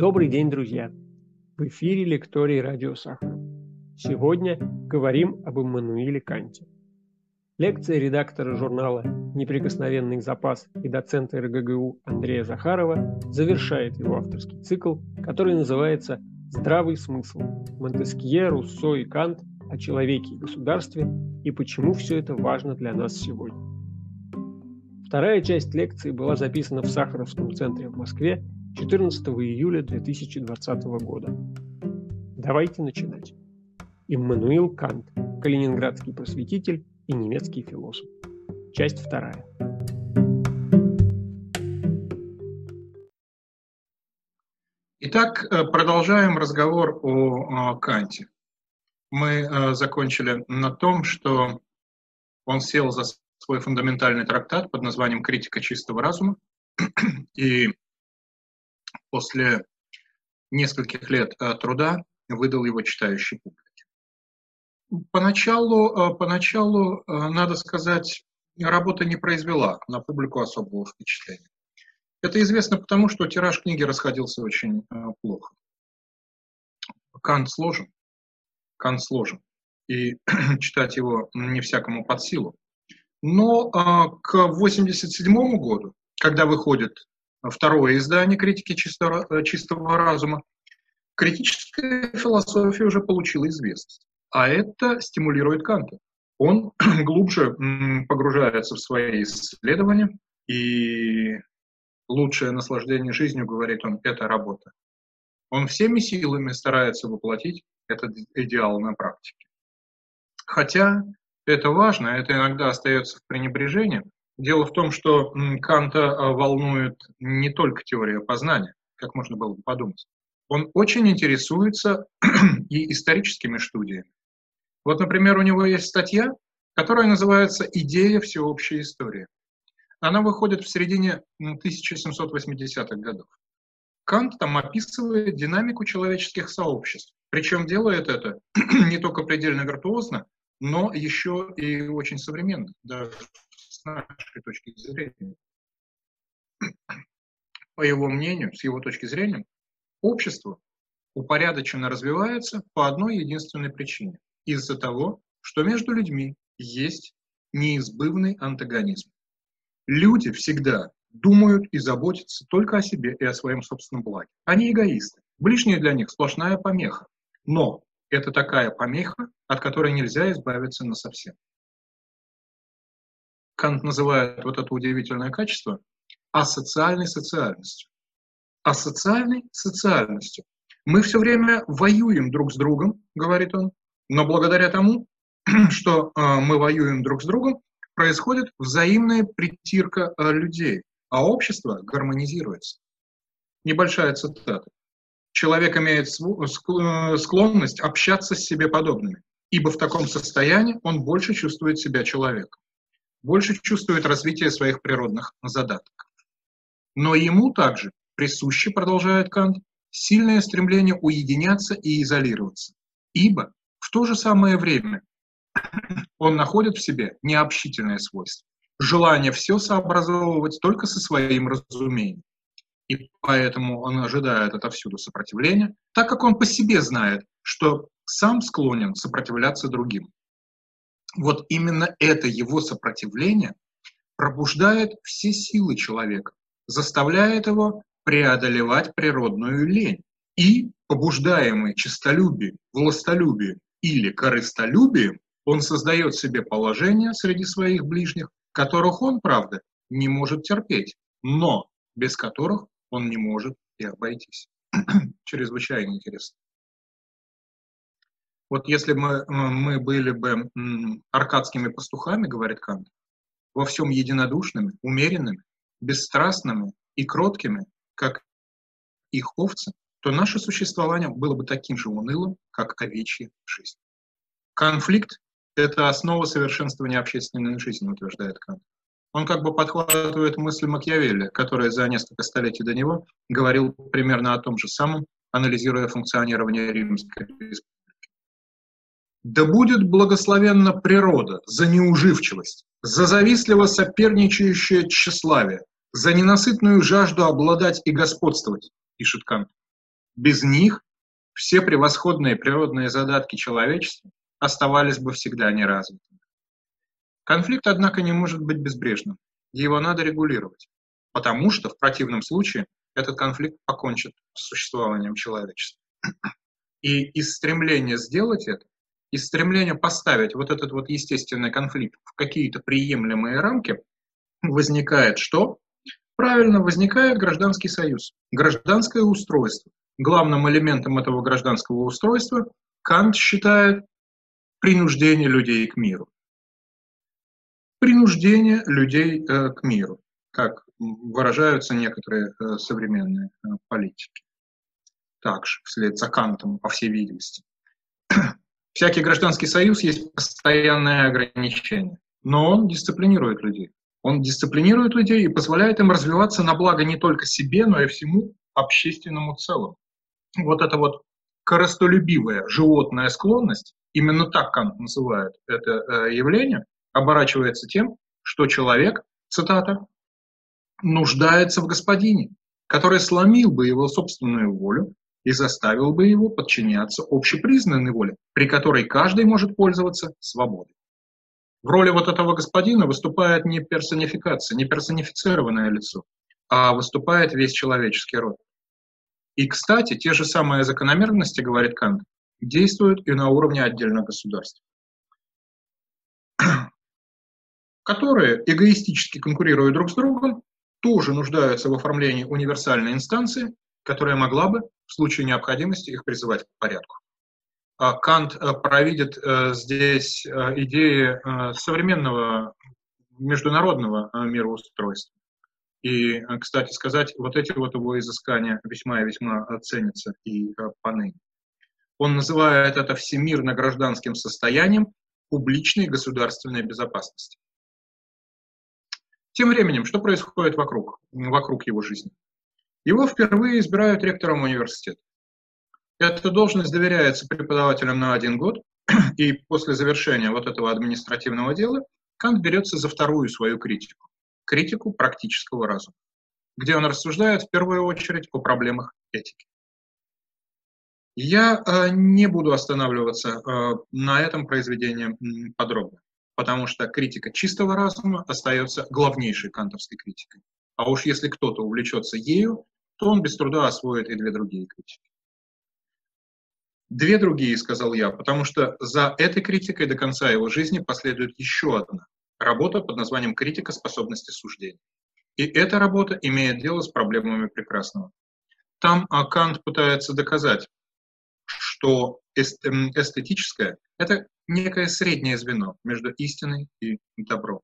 Добрый день, друзья! В эфире лекторий «Радио Сахара». Сегодня говорим об Иммануиле Канте. Лекция редактора журнала «Неприкосновенный запас» и доцента РГГУ Андрея Захарова завершает его авторский цикл, который называется «Здравый смысл. Монтескье, Руссо и Кант о человеке и государстве и почему все это важно для нас сегодня». Вторая часть лекции была записана в Сахаровском центре в Москве 14 июля 2020 года. Давайте начинать. Иммануил Кант, калининградский просветитель и немецкий философ. Часть вторая. Итак, э, продолжаем разговор о Канте. Мы э, закончили на том, что он сел за свой фундаментальный трактат под названием «Критика чистого разума», и после нескольких лет э, труда выдал его читающей публике. Поначалу, э, поначалу, э, надо сказать, работа не произвела на публику особого впечатления. Это известно потому, что тираж книги расходился очень плохо. Кант сложен, Кант сложен, и читать его не всякому под силу. Но к 1987 году, когда выходит второе издание критики чистого, э, чистого разума, критическая философия уже получила известность. А это стимулирует Канта. Он глубже погружается в свои исследования, и лучшее наслаждение жизнью, говорит он, это работа. Он всеми силами старается воплотить этот идеал на практике. Хотя это важно, это иногда остается в пренебрежении, Дело в том, что Канта а, волнует не только теория познания, как можно было бы подумать. Он очень интересуется и историческими студиями. Вот, например, у него есть статья, которая называется «Идея всеобщей истории». Она выходит в середине 1780-х годов. Кант там описывает динамику человеческих сообществ. Причем делает это не только предельно виртуозно, но еще и очень современно, даже нашей точки зрения. По его мнению, с его точки зрения, общество упорядоченно развивается по одной единственной причине. Из-за того, что между людьми есть неизбывный антагонизм. Люди всегда думают и заботятся только о себе и о своем собственном благе. Они эгоисты. Ближние для них сплошная помеха. Но это такая помеха, от которой нельзя избавиться на совсем. Кант называет вот это удивительное качество асоциальной социальностью. Асоциальной социальностью. Мы все время воюем друг с другом, говорит он, но благодаря тому, что э, мы воюем друг с другом, происходит взаимная притирка э, людей, а общество гармонизируется. Небольшая цитата. Человек имеет э, склонность общаться с себе подобными, ибо в таком состоянии он больше чувствует себя человеком больше чувствует развитие своих природных задатков. Но ему также присуще, продолжает Кант, сильное стремление уединяться и изолироваться, ибо в то же самое время он находит в себе необщительное свойство, желание все сообразовывать только со своим разумением. И поэтому он ожидает отовсюду сопротивления, так как он по себе знает, что сам склонен сопротивляться другим вот именно это его сопротивление пробуждает все силы человека, заставляет его преодолевать природную лень. И, побуждаемый честолюбием, властолюбием или корыстолюбием, он создает себе положение среди своих ближних, которых он, правда, не может терпеть, но без которых он не может и обойтись. Чрезвычайно интересно. Вот если мы, мы были бы аркадскими пастухами, говорит Кант, во всем единодушными, умеренными, бесстрастными и кроткими, как их овцы, то наше существование было бы таким же унылым, как овечья жизнь. Конфликт – это основа совершенствования общественной жизни, утверждает Кант. Он как бы подхватывает мысль Макьявелли, который за несколько столетий до него говорил примерно о том же самом, анализируя функционирование Римской республики. Да будет благословенна природа за неуживчивость, за завистливо соперничающее тщеславие, за ненасытную жажду обладать и господствовать, пишет Кант. Без них все превосходные природные задатки человечества оставались бы всегда неразвитыми. Конфликт, однако, не может быть безбрежным. Его надо регулировать, потому что в противном случае этот конфликт покончит с существованием человечества. И из стремления сделать это, из стремления поставить вот этот вот естественный конфликт в какие-то приемлемые рамки, возникает что? Правильно, возникает гражданский союз, гражданское устройство. Главным элементом этого гражданского устройства Кант считает принуждение людей к миру. Принуждение людей э, к миру, как выражаются некоторые э, современные э, политики. Также, вслед за Кантом, по всей видимости. Всякий гражданский союз есть постоянное ограничение, но он дисциплинирует людей. Он дисциплинирует людей и позволяет им развиваться на благо не только себе, но и всему общественному целому. Вот эта вот коростолюбивая животная склонность, именно так Кант называет это э, явление, оборачивается тем, что человек, цитата, нуждается в господине, который сломил бы его собственную волю и заставил бы его подчиняться общепризнанной воле, при которой каждый может пользоваться свободой. В роли вот этого господина выступает не персонификация, не персонифицированное лицо, а выступает весь человеческий род. И, кстати, те же самые закономерности, говорит Кант, действуют и на уровне отдельных государств, которые эгоистически конкурируют друг с другом, тоже нуждаются в оформлении универсальной инстанции, которая могла бы в случае необходимости их призывать к порядку. А Кант э, провидит э, здесь э, идеи современного международного мироустройства. И, кстати сказать, вот эти вот его изыскания весьма и весьма ценятся и поныне. Он называет это всемирно-гражданским состоянием публичной государственной безопасности. Тем временем, что происходит вокруг, вокруг его жизни? Его впервые избирают ректором университета. Эта должность доверяется преподавателям на один год, и после завершения вот этого административного дела Кант берется за вторую свою критику, критику практического разума, где он рассуждает в первую очередь о проблемах этики. Я э, не буду останавливаться э, на этом произведении подробно, потому что критика чистого разума остается главнейшей кантовской критикой. А уж если кто-то увлечется ею, то он без труда освоит и две другие критики. Две другие, сказал я, потому что за этой критикой до конца его жизни последует еще одна работа под названием «Критика способности суждения». И эта работа имеет дело с проблемами прекрасного. Там Кант пытается доказать, что эм, эстетическое – это некое среднее звено между истиной и добром.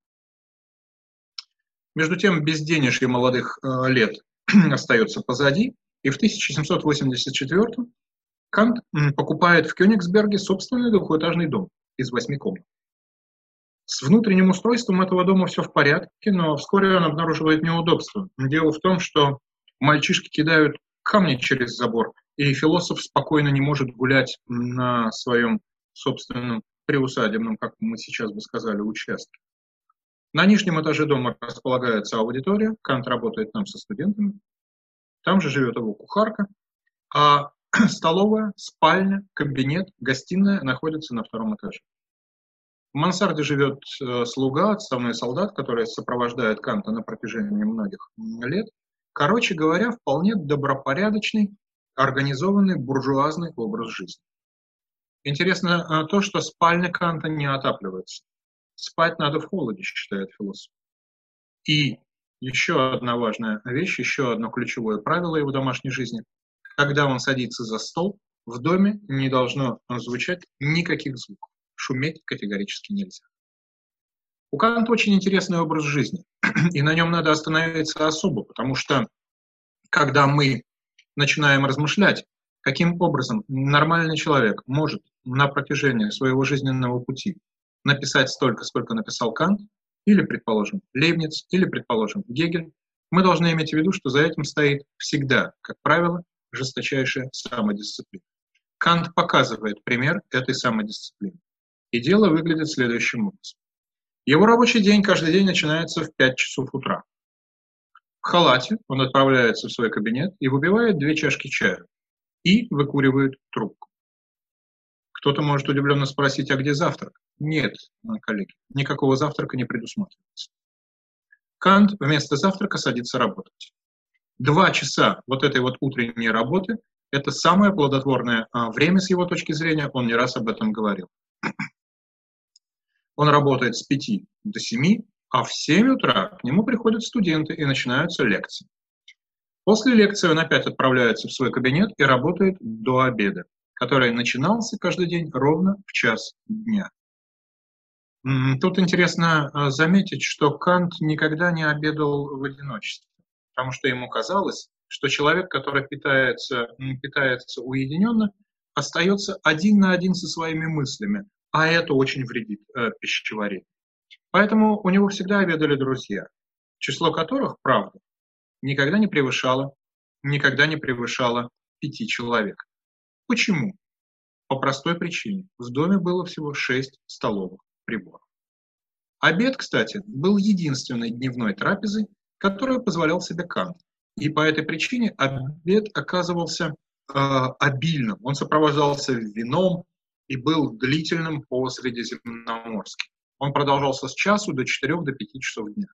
Между тем, безденежье молодых э, лет остается позади, и в 1784 Кант покупает в Кёнигсберге собственный двухэтажный дом из восьми комнат. С внутренним устройством этого дома все в порядке, но вскоре он обнаруживает неудобство. Дело в том, что мальчишки кидают камни через забор, и философ спокойно не может гулять на своем собственном приусадебном, как мы сейчас бы сказали, участке. На нижнем этаже дома располагается аудитория, Кант работает там со студентами, там же живет его кухарка, а Столовая, спальня, кабинет, гостиная находятся на втором этаже. В мансарде живет э, слуга, отставной солдат, который сопровождает Канта на протяжении многих лет. Короче говоря, вполне добропорядочный, организованный буржуазный образ жизни. Интересно э, то, что спальня Канта не отапливается. Спать надо в холоде, считает философ. И еще одна важная вещь, еще одно ключевое правило его домашней жизни – когда он садится за стол, в доме не должно звучать никаких звуков. Шуметь категорически нельзя. У Канта очень интересный образ жизни, и на нем надо остановиться особо, потому что когда мы начинаем размышлять, каким образом нормальный человек может на протяжении своего жизненного пути написать столько, сколько написал Кант, или, предположим, Лейбниц, или, предположим, Гегель, мы должны иметь в виду, что за этим стоит всегда, как правило, жесточайшая самодисциплина. Кант показывает пример этой самодисциплины. И дело выглядит следующим образом. Его рабочий день каждый день начинается в 5 часов утра. В халате он отправляется в свой кабинет и выпивает две чашки чая. и выкуривает трубку. Кто-то может удивленно спросить, а где завтрак? Нет, коллеги, никакого завтрака не предусматривается. Кант вместо завтрака садится работать. Два часа вот этой вот утренней работы – это самое плодотворное а, время с его точки зрения, он не раз об этом говорил. Он работает с 5 до 7, а в 7 утра к нему приходят студенты и начинаются лекции. После лекции он опять отправляется в свой кабинет и работает до обеда, который начинался каждый день ровно в час дня. Тут интересно а, заметить, что Кант никогда не обедал в одиночестве, потому что ему казалось, что человек, который питается, питается уединенно, остается один на один со своими мыслями, а это очень вредит э, пищеварению. Поэтому у него всегда обедали друзья, число которых, правда, никогда не превышало, никогда не превышало пяти человек. Почему? По простой причине. В доме было всего шесть столовых приборов. Обед, кстати, был единственной дневной трапезой, которую позволял себе Кант. И по этой причине обед оказывался э, обильным. Он сопровождался вином и был длительным по Средиземноморски. Он продолжался с часу до 4 до 5 часов дня.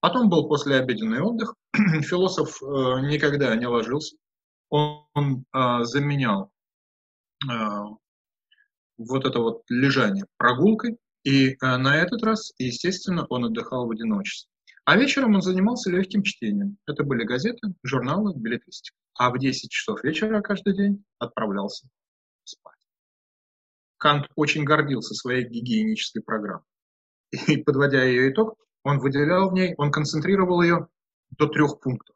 Потом был послеобеденный отдых. Философ э, никогда не ложился. Он, э, заменял э, вот это вот лежание прогулкой. И э, на этот раз, естественно, он отдыхал в одиночестве. А вечером он занимался легким чтением. Это были газеты, журналы, билетристика. А в 10 часов вечера каждый день отправлялся спать. Кант очень гордился своей гигиенической программой. И, подводя ее итог, он выделял в ней, он концентрировал ее до трех пунктов.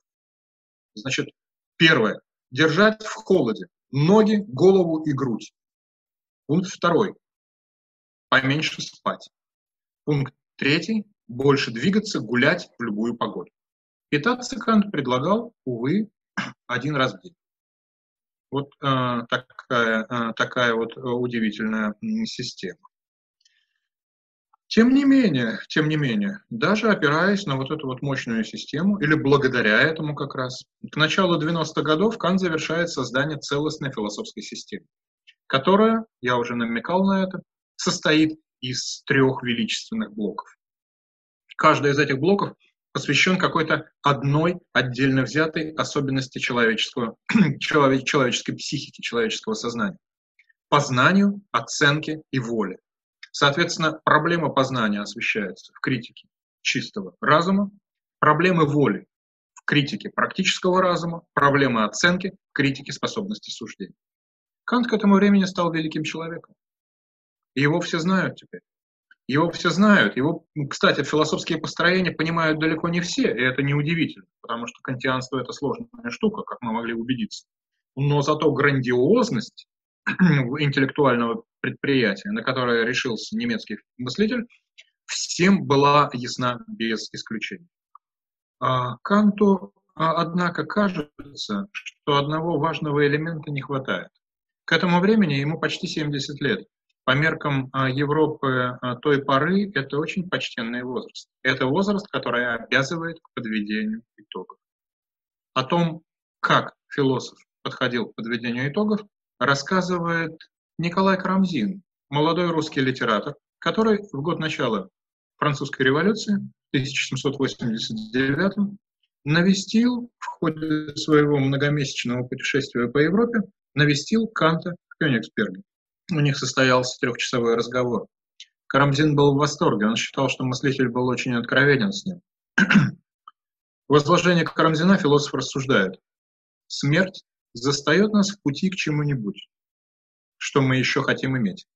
Значит, первое. Держать в холоде ноги, голову и грудь. Пункт второй. Поменьше спать. Пункт третий. Больше двигаться, гулять в любую погоду. Питаться Кант предлагал, увы, один раз в день. Вот э, такая, э, такая вот удивительная система. Тем не менее, тем не менее, даже опираясь на вот эту вот мощную систему, или благодаря этому как раз, к началу 90-х годов Кант завершает создание целостной философской системы, которая, я уже намекал на это, состоит из трех величественных блоков. Каждый из этих блоков посвящен какой-то одной отдельно взятой особенности человеческого, человеческой психики, человеческого сознания. Познанию, оценке и воле. Соответственно, проблема познания освещается в критике чистого разума, проблемы воли в критике практического разума, проблемы оценки в критике способности суждения. Кант к этому времени стал великим человеком. И его все знают теперь. Его все знают. Его, ну, кстати, философские построения понимают далеко не все, и это неудивительно, потому что кантианство – это сложная штука, как мы могли убедиться. Но зато грандиозность интеллектуального предприятия, на которое решился немецкий мыслитель, всем была ясна без исключения. А Канту, а, однако, кажется, что одного важного элемента не хватает. К этому времени ему почти 70 лет. По меркам а, Европы той поры это очень почтенный возраст. Это возраст, который обязывает к подведению итогов. О том, как философ подходил к подведению итогов, рассказывает Николай Карамзин, молодой русский литератор, который в год начала французской революции, в 1789 навестил в ходе своего многомесячного путешествия по Европе, навестил Канта в Кёнигсберге. У них состоялся трехчасовой разговор. Карамзин был в восторге, он считал, что мыслитель был очень откровенен с ним. В возложении Карамзина философ рассуждает. Смерть застает нас в пути к чему-нибудь что мы еще хотим иметь.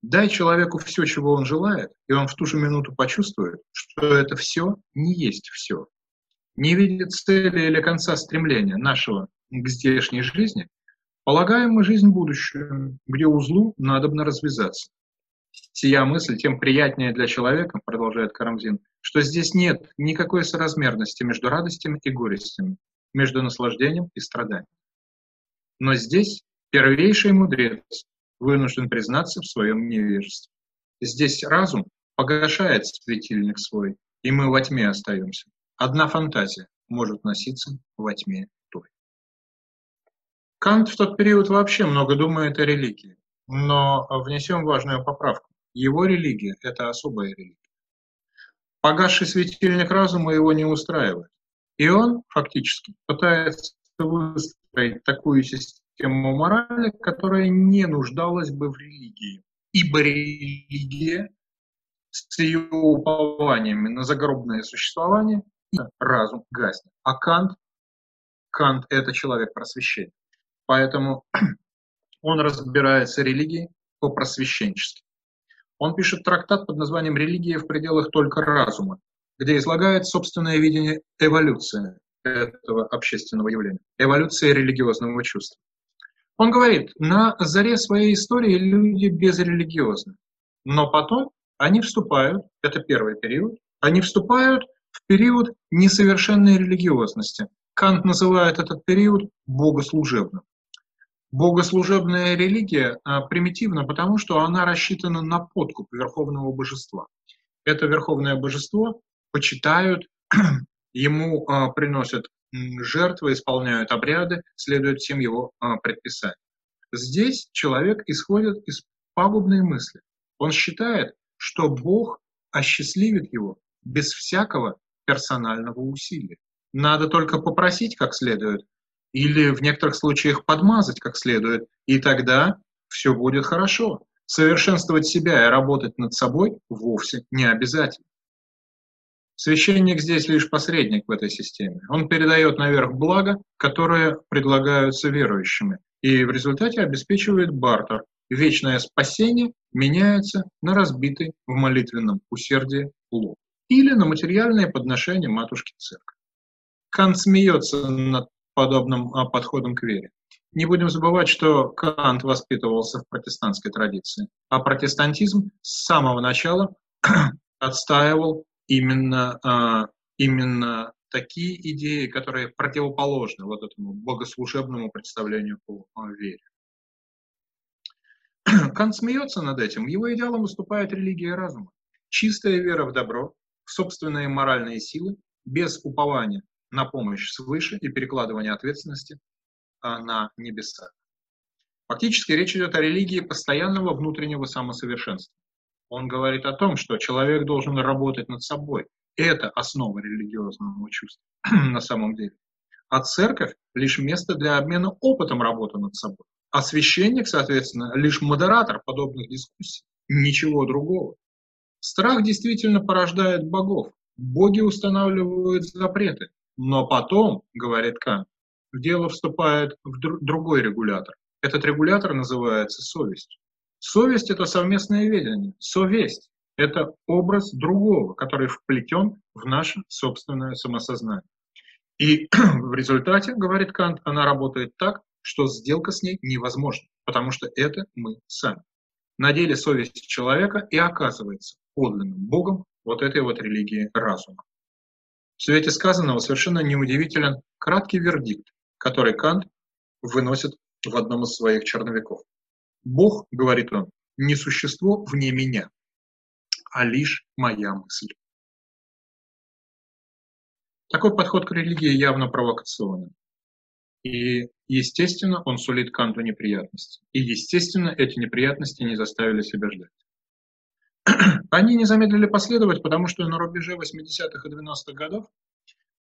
Дай человеку все, чего он желает, и он в ту же минуту почувствует, что это все не есть все. Не видит цели или конца стремления нашего к здешней жизни, полагаем мы жизнь будущую, где узлу надобно развязаться. Сия мысль тем приятнее для человека, продолжает Карамзин, что здесь нет никакой соразмерности между радостями и горестями, между наслаждением и страданием. Но здесь Первейший мудрец вынужден признаться в своем невежестве. Здесь разум погашает светильник свой, и мы во тьме остаемся. Одна фантазия может носиться во тьме Кант в тот период вообще много думает о религии, но внесем важную поправку. Его религия – это особая религия. Погасший светильник разума его не устраивает. И он фактически пытается выстроить такую систему морали, которая не нуждалась бы в религии. Ибо религия с ее упованиями на загробное существование разум гаснет. А Кант, Кант – это человек просвещения. Поэтому он разбирается религией по-просвещенчески. Он пишет трактат под названием «Религия в пределах только разума», где излагает собственное видение эволюции этого общественного явления, эволюции религиозного чувства. Он говорит, на заре своей истории люди безрелигиозны, но потом они вступают, это первый период, они вступают в период несовершенной религиозности. Кант называет этот период богослужебным. Богослужебная религия а, примитивна, потому что она рассчитана на подкуп верховного божества. Это верховное божество почитают, ему а, приносят жертвы, исполняют обряды, следуют всем его а, предписаниям. Здесь человек исходит из пагубной мысли. Он считает, что Бог осчастливит его без всякого персонального усилия. Надо только попросить как следует, или в некоторых случаях подмазать как следует, и тогда все будет хорошо. Совершенствовать себя и работать над собой вовсе не обязательно. Священник здесь лишь посредник в этой системе. Он передает наверх блага, которые предлагаются верующими, и в результате обеспечивает бартер. Вечное спасение меняется на разбитый в молитвенном усердии лоб или на материальное подношение матушки церкви. Кант смеется над подобным а, подходом к вере. Не будем забывать, что Кант воспитывался в протестантской традиции, а протестантизм с самого начала отстаивал именно, а, именно такие идеи, которые противоположны вот этому богослужебному представлению по вере. Кант смеется над этим. Его идеалом выступает религия разума. Чистая вера в добро, в собственные моральные силы, без упования на помощь свыше и перекладывания ответственности а, на небеса. Фактически речь идет о религии постоянного внутреннего самосовершенства. Он говорит о том, что человек должен работать над собой. Это основа религиозного чувства на самом деле. А церковь – лишь место для обмена опытом работы над собой. А священник, соответственно, лишь модератор подобных дискуссий. Ничего другого. Страх действительно порождает богов. Боги устанавливают запреты. Но потом, говорит Кант, в дело вступает в другой регулятор. Этот регулятор называется совесть. Совесть – это совместное ведение. Совесть – это образ другого, который вплетен в наше собственное самосознание. И в результате, говорит Кант, она работает так, что сделка с ней невозможна, потому что это мы сами. На деле совесть человека и оказывается подлинным Богом вот этой вот религии разума. В свете сказанного совершенно неудивителен краткий вердикт, который Кант выносит в одном из своих черновиков. Бог, говорит он, не существо вне меня, а лишь моя мысль. Такой подход к религии явно провокационен. И, естественно, он сулит Канту неприятности. И, естественно, эти неприятности не заставили себя ждать. Они не замедлили последовать, потому что на рубеже 80-х и 90-х годов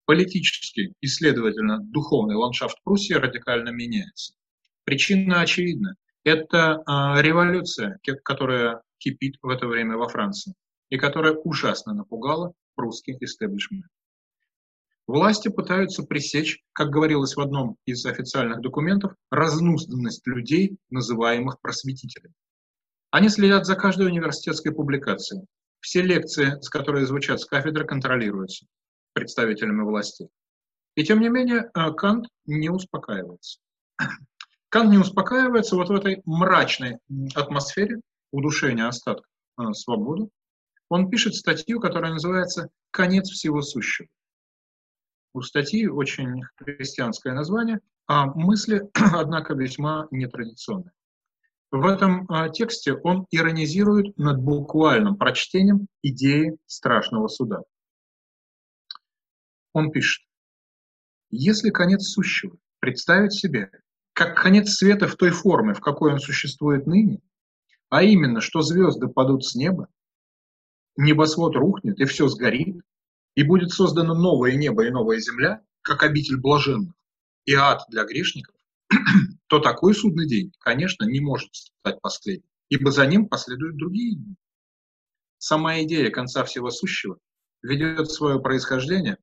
политический и, следовательно, духовный ландшафт Пруссии радикально меняется. Причина очевидна. Это э, революция, которая кипит в это время во Франции и которая ужасно напугала прусский истеблишмент. Власти пытаются пресечь, как говорилось в одном из официальных документов, разнузданность людей, называемых просветителями. Они следят за каждой университетской публикацией. Все лекции, с которой звучат с кафедры, контролируются представителями власти. И тем не менее э, Кант не успокаивается. Кант не успокаивается вот в этой мрачной атмосфере удушения остатков э, свободы. Он пишет статью, которая называется «Конец всего сущего». У статьи очень христианское название, а мысли, однако, весьма нетрадиционные. В этом а, тексте он иронизирует над буквальным прочтением идеи страшного суда. Он пишет, если конец сущего представить себе как конец света в той форме, в какой он существует ныне, а именно, что звезды падут с неба, небосвод рухнет, и все сгорит, и будет создано новое небо и новая земля, как обитель блаженных, и ад для грешников, то такой судный день, конечно, не может стать последним, ибо за ним последуют другие дни. Сама идея конца всего сущего ведет свое происхождение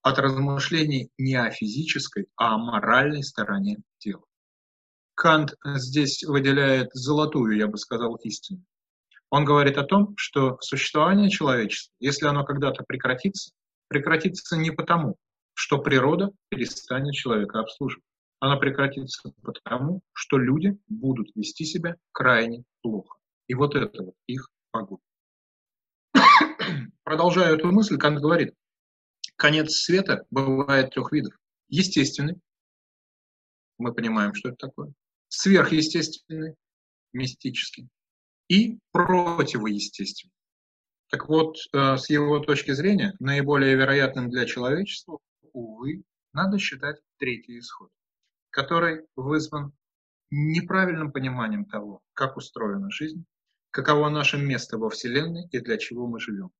от размышлений не о физической, а о моральной стороне тела. Кант здесь выделяет золотую, я бы сказал, истину. Он говорит о том, что существование человечества, если оно когда-то прекратится, прекратится не потому, что природа перестанет человека обслуживать. Оно прекратится потому, что люди будут вести себя крайне плохо. И вот это вот их погубит. Продолжая эту мысль, Кант говорит, конец света бывает трех видов. Естественный, мы понимаем, что это такое. Сверхъестественный, мистический. И противоестественный. Так вот, э, с его точки зрения, наиболее вероятным для человечества, увы, надо считать третий исход, который вызван неправильным пониманием того, как устроена жизнь, каково наше место во Вселенной и для чего мы живем.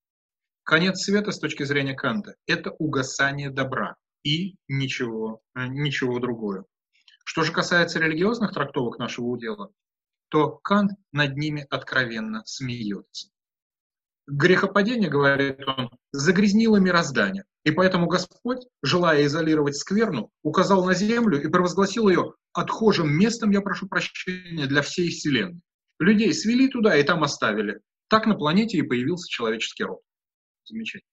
Конец света с точки зрения Канта – это угасание добра и ничего, э, ничего другое. Что же касается религиозных трактовок нашего удела, то Кант над ними откровенно смеется. Грехопадение, говорит он, загрязнило мироздание, и поэтому Господь, желая изолировать скверну, указал на землю и провозгласил ее отхожим местом, я прошу прощения, для всей Вселенной. Людей свели туда и там оставили. Так на планете и появился человеческий род. Замечательно.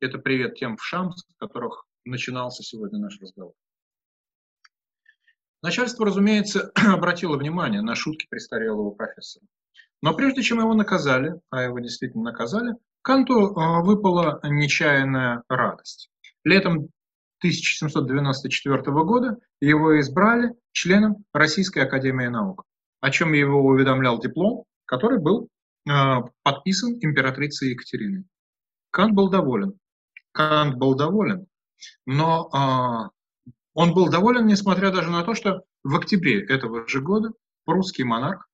Это привет тем вшам, с которых начинался сегодня наш разговор. Начальство, разумеется, обратило внимание на шутки престарелого профессора. Но прежде чем его наказали, а его действительно наказали, Канту а, выпала нечаянная радость. Летом 1794 года его избрали членом Российской Академии Наук, о чем его уведомлял диплом, который был а, подписан императрицей Екатериной. Кант был доволен. Кант был доволен, но а, он был доволен, несмотря даже на то, что в октябре этого же года русский монарх,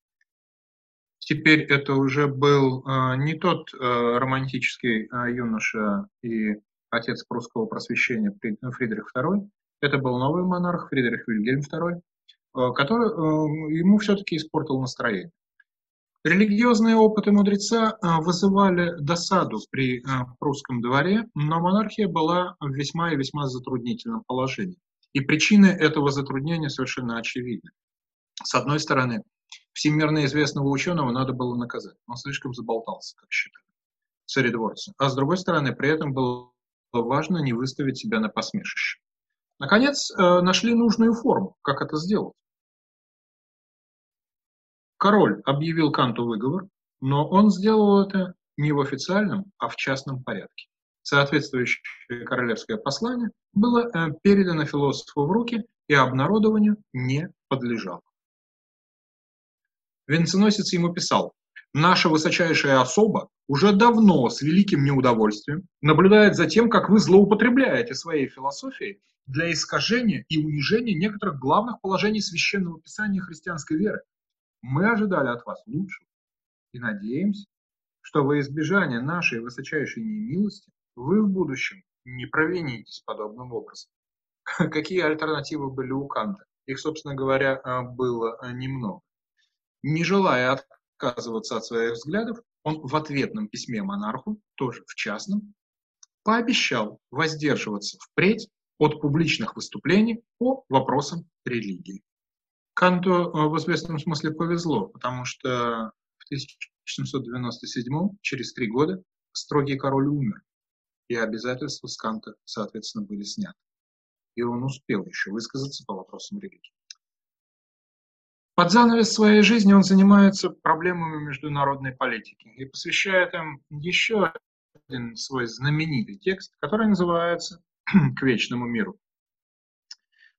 теперь это уже был а, не тот а, романтический а, юноша и отец прусского просвещения Фридрих II, это был новый монарх Фридрих Вильгельм II, а, который а, ему все-таки испортил настроение. Религиозные опыты мудреца а, вызывали досаду при прусском дворе, но монархия была в весьма и весьма затруднительном положении. И причины этого затруднения совершенно очевидны. С одной стороны, всемирно известного ученого надо было наказать. Он слишком заболтался, как считали царедворцы. А с другой стороны, при этом было важно не выставить себя на посмешище. Наконец, э, нашли нужную форму, как это сделать. Король объявил Канту выговор, но он сделал это не в официальном, а в частном порядке. Соответствующее королевское послание было э, передано философу в руки и обнародованию не подлежало. Венценосец ему писал, «Наша высочайшая особа уже давно с великим неудовольствием наблюдает за тем, как вы злоупотребляете своей философией для искажения и унижения некоторых главных положений священного писания христианской веры, мы ожидали от вас лучшего и надеемся, что во избежание нашей высочайшей немилости вы в будущем не провинитесь подобным образом. Какие альтернативы были у Канта? Их, собственно говоря, а, было а, немного. Не желая отказываться от своих взглядов, он в ответном письме монарху, тоже в частном, пообещал воздерживаться впредь от публичных выступлений по вопросам религии. Канту э, в известном смысле повезло, потому что в 1797, через три года, строгий король умер, и обязательства с Канта, соответственно, были сняты. И он успел еще высказаться по вопросам религии. Под занавес своей жизни он занимается проблемами международной политики и посвящает им еще один свой знаменитый текст, который называется «К вечному миру».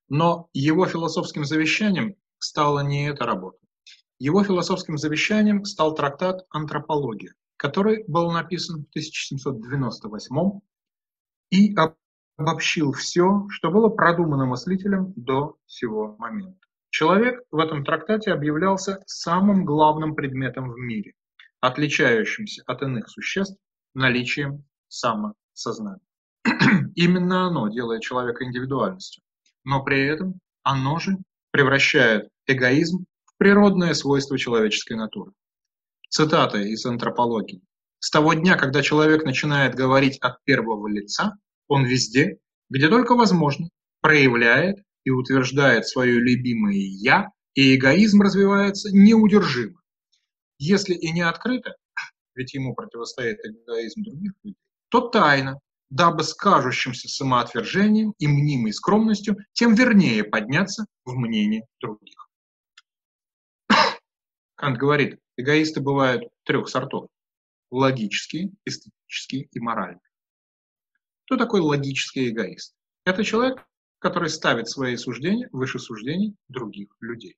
Но его философским завещанием стала не эта работа. Его философским завещанием стал трактат «Антропология», который был написан в 1798 и обобщил все, что было продумано мыслителем до сего момента. Человек в этом трактате объявлялся самым главным предметом в мире, отличающимся от иных существ наличием самосознания. Именно оно делает человека индивидуальностью, но при этом оно же превращает эгоизм в природное свойство человеческой натуры. Цитата из антропологии. С того дня, когда человек начинает говорить от первого лица, он везде, где только возможно, проявляет и утверждает свое любимое «я», и эгоизм развивается неудержимо. Если и не открыто, ведь ему противостоит эгоизм других людей, то тайно, дабы с кажущимся самоотвержением и мнимой скромностью тем вернее подняться в мнение других. Кант говорит, эгоисты бывают трех сортов – логические, эстетические и моральные. Кто такой логический эгоист? Это человек, который ставит свои суждения выше суждений других людей.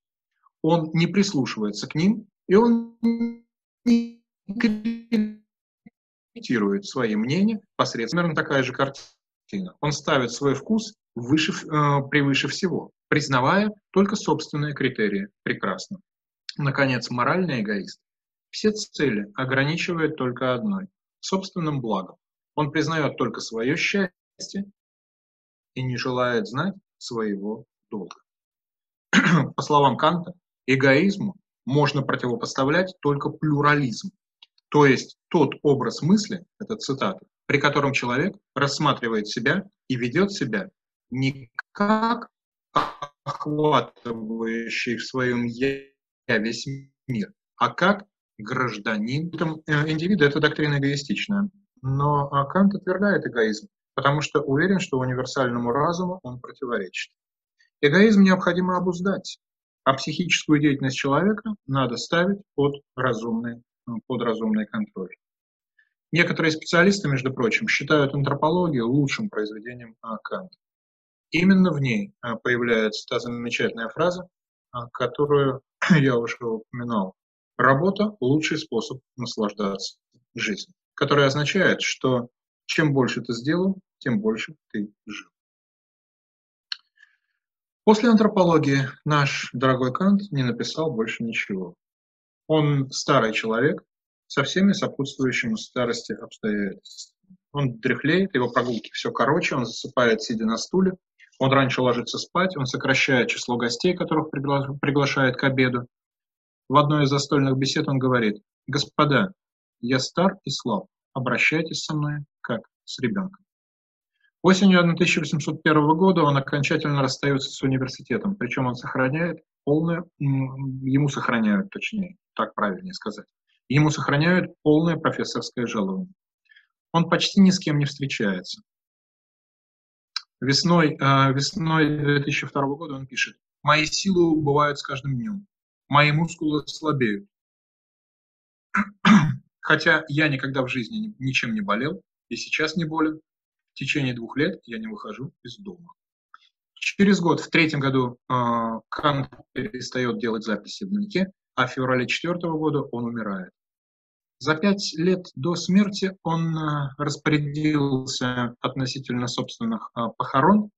Он не прислушивается к ним, и он не имитирует свои мнения посредством. Примерно такая же картина. Он ставит свой вкус выше, э, превыше всего, признавая только собственные критерии прекрасно. Наконец, моральный эгоист все цели ограничивает только одной – собственным благом. Он признает только свое счастье и не желает знать своего долга. По словам Канта, эгоизму можно противопоставлять только плюрализм, то есть тот образ мысли, это цитата, при котором человек рассматривает себя и ведет себя не как охватывающий в своем «я» весь мир, а как гражданин. Э, индивида – это доктрина эгоистичная. Но а, Кант отвергает эгоизм потому что уверен, что универсальному разуму он противоречит. Эгоизм необходимо обуздать, а психическую деятельность человека надо ставить под разумный, под разумный контроль. Некоторые специалисты, между прочим, считают антропологию лучшим произведением Канта. Именно в ней а, появляется та замечательная фраза, а, которую я уже упоминал. Работа – лучший способ наслаждаться жизнью, которая означает, что чем больше ты сделал, тем больше ты жил. После антропологии наш дорогой Кант не написал больше ничего. Он старый человек со всеми сопутствующими старости обстоятельствами. Он дряхлеет, его прогулки все короче, он засыпает, сидя на стуле, он раньше ложится спать, он сокращает число гостей, которых пригла- приглашает к обеду. В одной из застольных бесед он говорит, «Господа, я стар и слаб, обращайтесь со мной, как с ребенком». Осенью 1801 года он окончательно расстается с университетом, причем он сохраняет полное, ему сохраняют, точнее, так правильнее сказать, ему сохраняют полное профессорское жалование. Он почти ни с кем не встречается. Весной, э, весной 2002 года он пишет, «Мои силы убывают с каждым днем, мои мускулы слабеют. Хотя я никогда в жизни ничем не болел и сейчас не болен, в течение двух лет я не выхожу из дома. Через год, в третьем году, э, Кант перестает делать записи в дневнике, а в феврале четвертого года он умирает. За пять лет до смерти он э, распорядился относительно собственных э, похорон.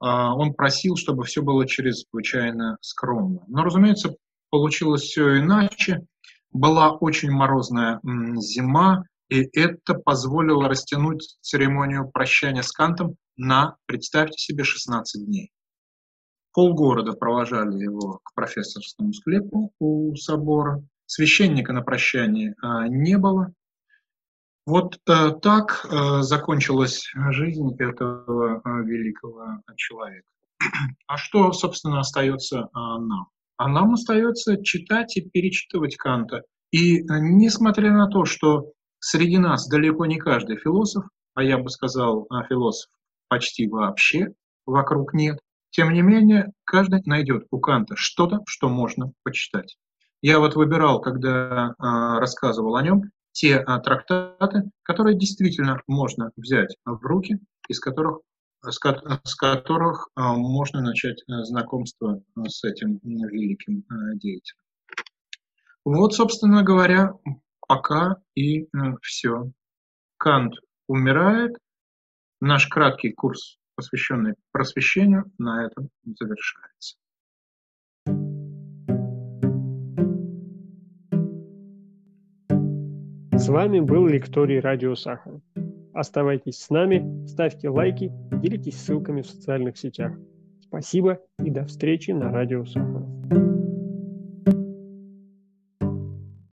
Он просил, чтобы все было чрезвычайно скромно. Но, разумеется, получилось все иначе. Была очень морозная зима, и это позволило растянуть церемонию прощания с Кантом на, представьте себе, 16 дней. Полгорода провожали его к профессорскому склепу у собора. Священника на прощании а, не было. Вот а, так а, закончилась жизнь этого а, великого человека. А что, собственно, остается а, нам? А нам остается читать и перечитывать Канта. И несмотря на то, что Среди нас далеко не каждый философ, а я бы сказал, а, философ почти вообще вокруг нет. Тем не менее, каждый найдет у Канта что-то, что можно почитать. Я вот выбирал, когда а, рассказывал о нем, те а, трактаты, которые действительно можно взять в руки, из которых, с, с которых можно начать знакомство с этим великим деятелем. Вот, собственно говоря, пока и э, все. Кант умирает, Наш краткий курс, посвященный просвещению, на этом завершается. С вами был лекторий Радио Сахара. Оставайтесь с нами, ставьте лайки, делитесь ссылками в социальных сетях. Спасибо и до встречи на Радио Сахара.